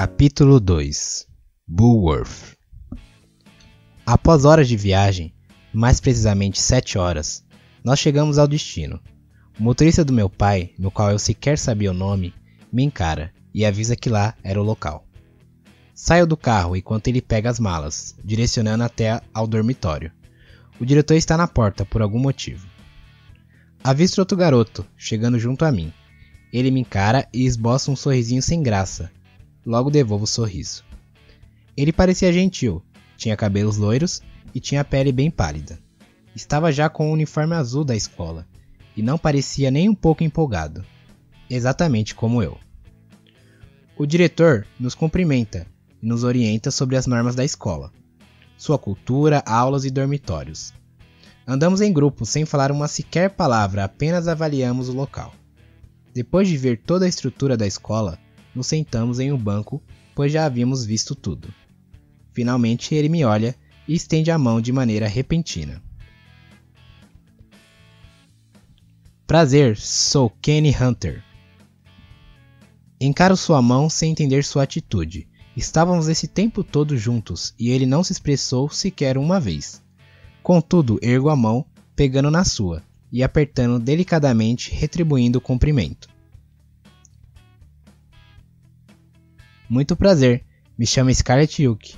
Capítulo 2 Bullworth Após horas de viagem, mais precisamente sete horas, nós chegamos ao destino. O motorista do meu pai, no qual eu sequer sabia o nome, me encara e avisa que lá era o local. Saio do carro enquanto ele pega as malas, direcionando até ao dormitório. O diretor está na porta por algum motivo. Avisto outro garoto, chegando junto a mim. Ele me encara e esboça um sorrisinho sem graça, logo devolvo o sorriso. Ele parecia gentil, tinha cabelos loiros e tinha pele bem pálida. Estava já com o uniforme azul da escola e não parecia nem um pouco empolgado, exatamente como eu. O diretor nos cumprimenta e nos orienta sobre as normas da escola, sua cultura, aulas e dormitórios. Andamos em grupo sem falar uma sequer palavra, apenas avaliamos o local. Depois de ver toda a estrutura da escola, nos sentamos em um banco, pois já havíamos visto tudo. Finalmente ele me olha e estende a mão de maneira repentina. Prazer, sou Kenny Hunter. Encaro sua mão sem entender sua atitude. Estávamos esse tempo todo juntos e ele não se expressou sequer uma vez. Contudo, ergo a mão, pegando na sua e apertando delicadamente, retribuindo o cumprimento. Muito prazer, me chamo Scarlett Yuki.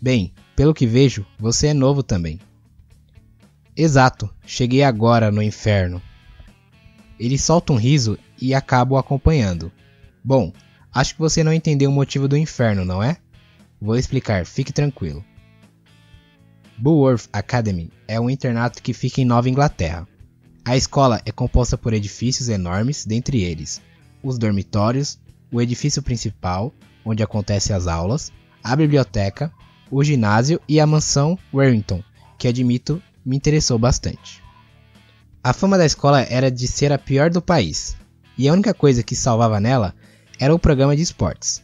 Bem, pelo que vejo, você é novo também. Exato, cheguei agora no inferno. Ele solta um riso e acabo acompanhando. Bom, acho que você não entendeu o motivo do inferno, não é? Vou explicar, fique tranquilo. Bullworth Academy é um internato que fica em Nova Inglaterra. A escola é composta por edifícios enormes, dentre eles os dormitórios, o edifício principal, onde acontecem as aulas, a biblioteca, o ginásio e a mansão Warrington, que admito me interessou bastante. A fama da escola era de ser a pior do país, e a única coisa que salvava nela era o programa de esportes.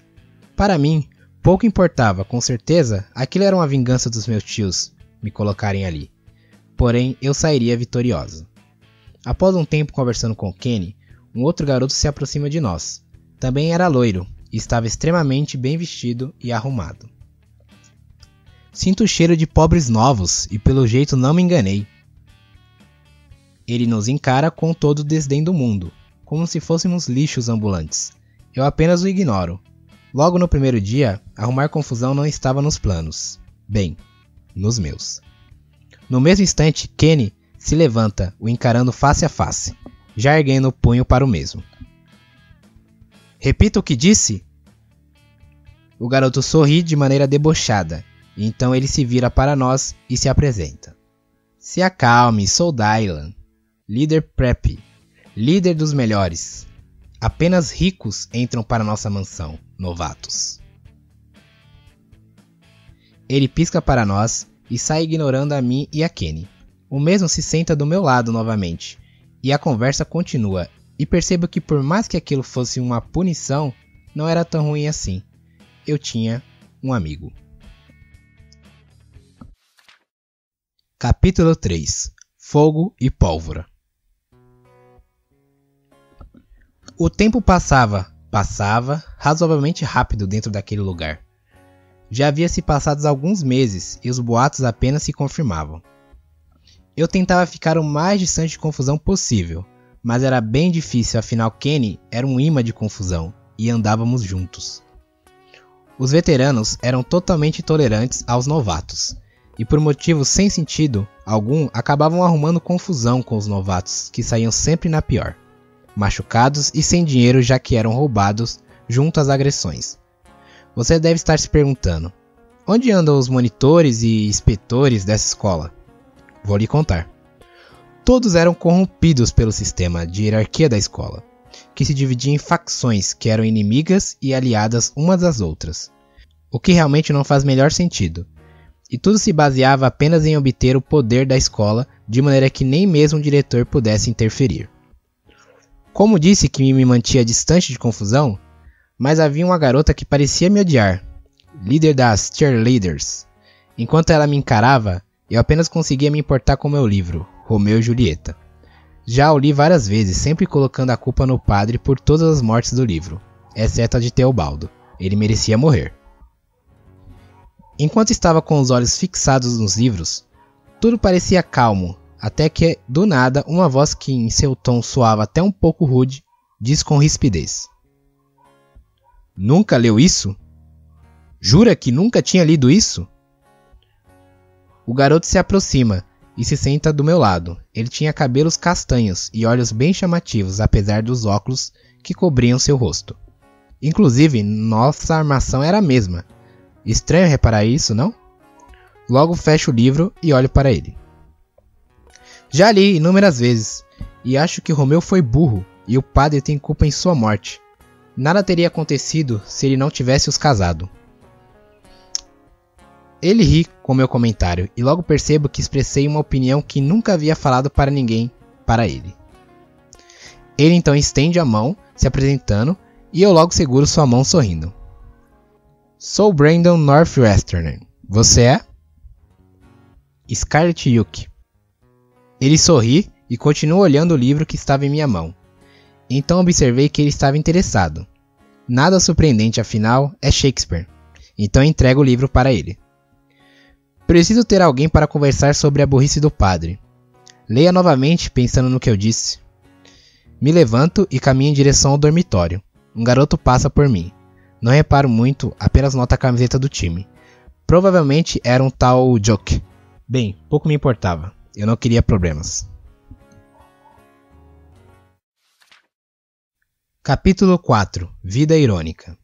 Para mim, pouco importava, com certeza, aquilo era uma vingança dos meus tios me colocarem ali. Porém, eu sairia vitorioso. Após um tempo conversando com Kenny, um outro garoto se aproxima de nós. Também era loiro estava extremamente bem vestido e arrumado. Sinto o cheiro de pobres novos e pelo jeito não me enganei. Ele nos encara com todo o desdém do mundo, como se fôssemos lixos ambulantes. Eu apenas o ignoro. Logo no primeiro dia, arrumar confusão não estava nos planos. Bem, nos meus. No mesmo instante, Kenny se levanta, o encarando face a face, já erguendo o punho para o mesmo. Repita o que disse? O garoto sorri de maneira debochada, então ele se vira para nós e se apresenta. Se acalme, sou Dylan, líder prep, líder dos melhores. Apenas ricos entram para nossa mansão, novatos. Ele pisca para nós e sai ignorando a mim e a Kenny. O mesmo se senta do meu lado novamente, e a conversa continua e percebo que por mais que aquilo fosse uma punição, não era tão ruim assim. Eu tinha um amigo. Capítulo 3 Fogo e Pólvora O tempo passava, passava razoavelmente rápido dentro daquele lugar. Já havia se passados alguns meses e os boatos apenas se confirmavam. Eu tentava ficar o mais distante de confusão possível, mas era bem difícil, afinal Kenny era um imã de confusão e andávamos juntos. Os veteranos eram totalmente tolerantes aos novatos, e por motivos sem sentido algum acabavam arrumando confusão com os novatos, que saíam sempre na pior, machucados e sem dinheiro já que eram roubados junto às agressões. Você deve estar se perguntando: onde andam os monitores e inspetores dessa escola? Vou lhe contar. Todos eram corrompidos pelo sistema de hierarquia da escola, que se dividia em facções que eram inimigas e aliadas umas às outras, o que realmente não faz melhor sentido. E tudo se baseava apenas em obter o poder da escola, de maneira que nem mesmo o diretor pudesse interferir. Como disse que me mantinha distante de confusão, mas havia uma garota que parecia me odiar, líder das cheerleaders. Enquanto ela me encarava, eu apenas conseguia me importar com meu livro, Romeu e Julieta. Já o li várias vezes, sempre colocando a culpa no padre por todas as mortes do livro, exceto a de Teobaldo. Ele merecia morrer. Enquanto estava com os olhos fixados nos livros, tudo parecia calmo, até que, do nada, uma voz que em seu tom soava até um pouco rude, diz com rispidez: Nunca leu isso? Jura que nunca tinha lido isso? O garoto se aproxima e se senta do meu lado. Ele tinha cabelos castanhos e olhos bem chamativos, apesar dos óculos que cobriam seu rosto. Inclusive, nossa armação era a mesma. Estranho reparar isso, não? Logo fecho o livro e olho para ele. Já li inúmeras vezes, e acho que Romeu foi burro e o padre tem culpa em sua morte. Nada teria acontecido se ele não tivesse os casado. Ele ri com meu comentário e logo percebo que expressei uma opinião que nunca havia falado para ninguém para ele. Ele então estende a mão, se apresentando, e eu logo seguro sua mão sorrindo. Sou Brandon Northwesterner. Você é? Scarlett Yuki. Ele sorri e continua olhando o livro que estava em minha mão. Então observei que ele estava interessado. Nada surpreendente, afinal, é Shakespeare. Então entrego o livro para ele. Preciso ter alguém para conversar sobre a burrice do padre. Leia novamente, pensando no que eu disse. Me levanto e caminho em direção ao dormitório. Um garoto passa por mim. Não reparo muito, apenas noto a camiseta do time. Provavelmente era um tal Joke. Bem, pouco me importava. Eu não queria problemas. Capítulo 4 Vida Irônica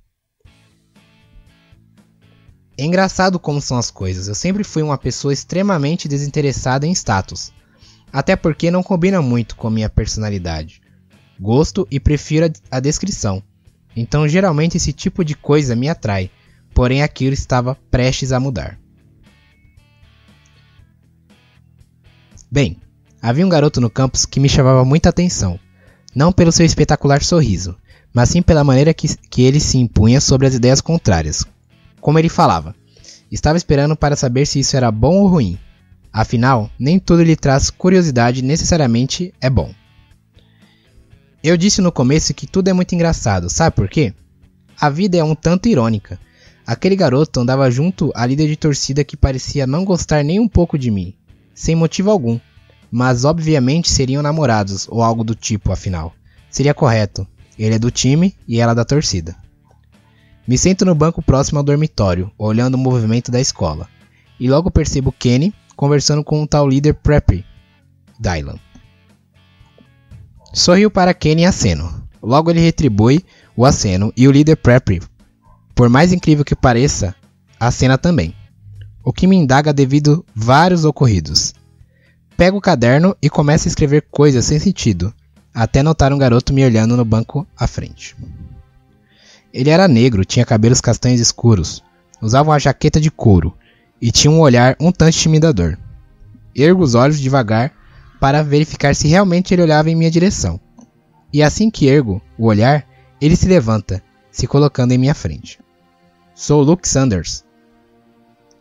É engraçado como são as coisas. Eu sempre fui uma pessoa extremamente desinteressada em status. Até porque não combina muito com a minha personalidade. Gosto e prefiro a descrição. Então geralmente esse tipo de coisa me atrai. Porém aquilo estava prestes a mudar. Bem, havia um garoto no campus que me chamava muita atenção não pelo seu espetacular sorriso, mas sim pela maneira que, que ele se impunha sobre as ideias contrárias. Como ele falava, estava esperando para saber se isso era bom ou ruim. Afinal, nem tudo lhe traz curiosidade necessariamente é bom. Eu disse no começo que tudo é muito engraçado, sabe por quê? A vida é um tanto irônica. Aquele garoto andava junto à líder de torcida que parecia não gostar nem um pouco de mim, sem motivo algum mas obviamente seriam namorados ou algo do tipo, afinal. Seria correto. Ele é do time e ela da torcida. Me sento no banco próximo ao dormitório, olhando o movimento da escola, e logo percebo Kenny conversando com um tal líder Preppy, Dylan. Sorriu para Kenny e aceno. Logo ele retribui o aceno e o líder Preppy, por mais incrível que pareça, acena também. O que me indaga devido vários ocorridos. Pego o caderno e começo a escrever coisas sem sentido, até notar um garoto me olhando no banco à frente. Ele era negro, tinha cabelos castanhos escuros, usava uma jaqueta de couro e tinha um olhar um tanto intimidador. Ergo os olhos devagar para verificar se realmente ele olhava em minha direção. E assim que ergo o olhar, ele se levanta, se colocando em minha frente. Sou Luke Sanders.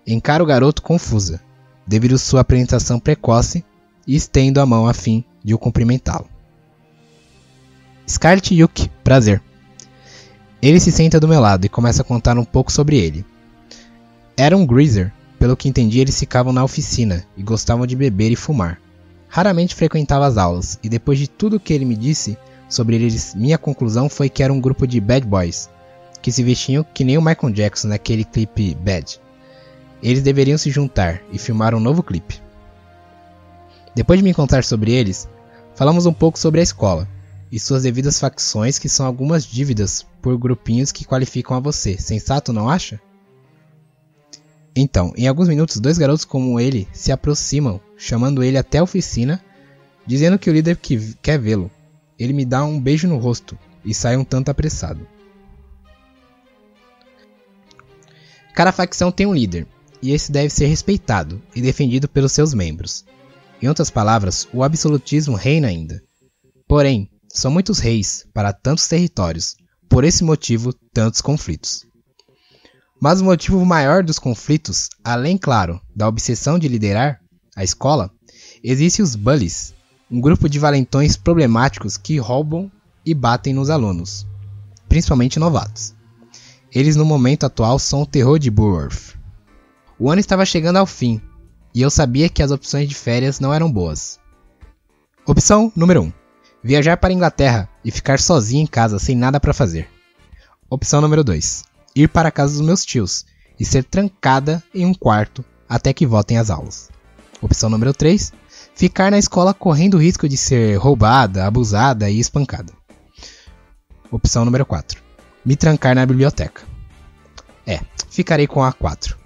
Encaro o garoto confusa devido sua apresentação precoce, e estendo a mão a fim de o cumprimentá-lo. Scarlett Yuki, prazer. Ele se senta do meu lado e começa a contar um pouco sobre ele. Era um greaser, pelo que entendi eles ficavam na oficina e gostavam de beber e fumar. Raramente frequentava as aulas, e depois de tudo que ele me disse sobre eles, minha conclusão foi que era um grupo de bad boys, que se vestiam que nem o Michael Jackson naquele clipe Bad. Eles deveriam se juntar e filmar um novo clipe. Depois de me contar sobre eles, falamos um pouco sobre a escola e suas devidas facções, que são algumas dívidas por grupinhos que qualificam a você. Sensato, não acha? Então, em alguns minutos, dois garotos como ele se aproximam, chamando ele até a oficina, dizendo que o líder que quer vê-lo. Ele me dá um beijo no rosto e sai um tanto apressado. Cada facção tem um líder, e esse deve ser respeitado e defendido pelos seus membros. Em outras palavras, o absolutismo reina ainda. Porém, são muitos reis para tantos territórios, por esse motivo, tantos conflitos. Mas o motivo maior dos conflitos, além, claro, da obsessão de liderar a escola, existe os bullies, um grupo de valentões problemáticos que roubam e batem nos alunos, principalmente novatos. Eles no momento atual são o terror de Burworth. O ano estava chegando ao fim, e eu sabia que as opções de férias não eram boas. Opção número 1: Viajar para a Inglaterra e ficar sozinho em casa sem nada para fazer. Opção número 2: Ir para a casa dos meus tios e ser trancada em um quarto até que voltem às aulas. Opção número 3: Ficar na escola correndo o risco de ser roubada, abusada e espancada. Opção número 4: Me trancar na biblioteca. É, ficarei com a 4.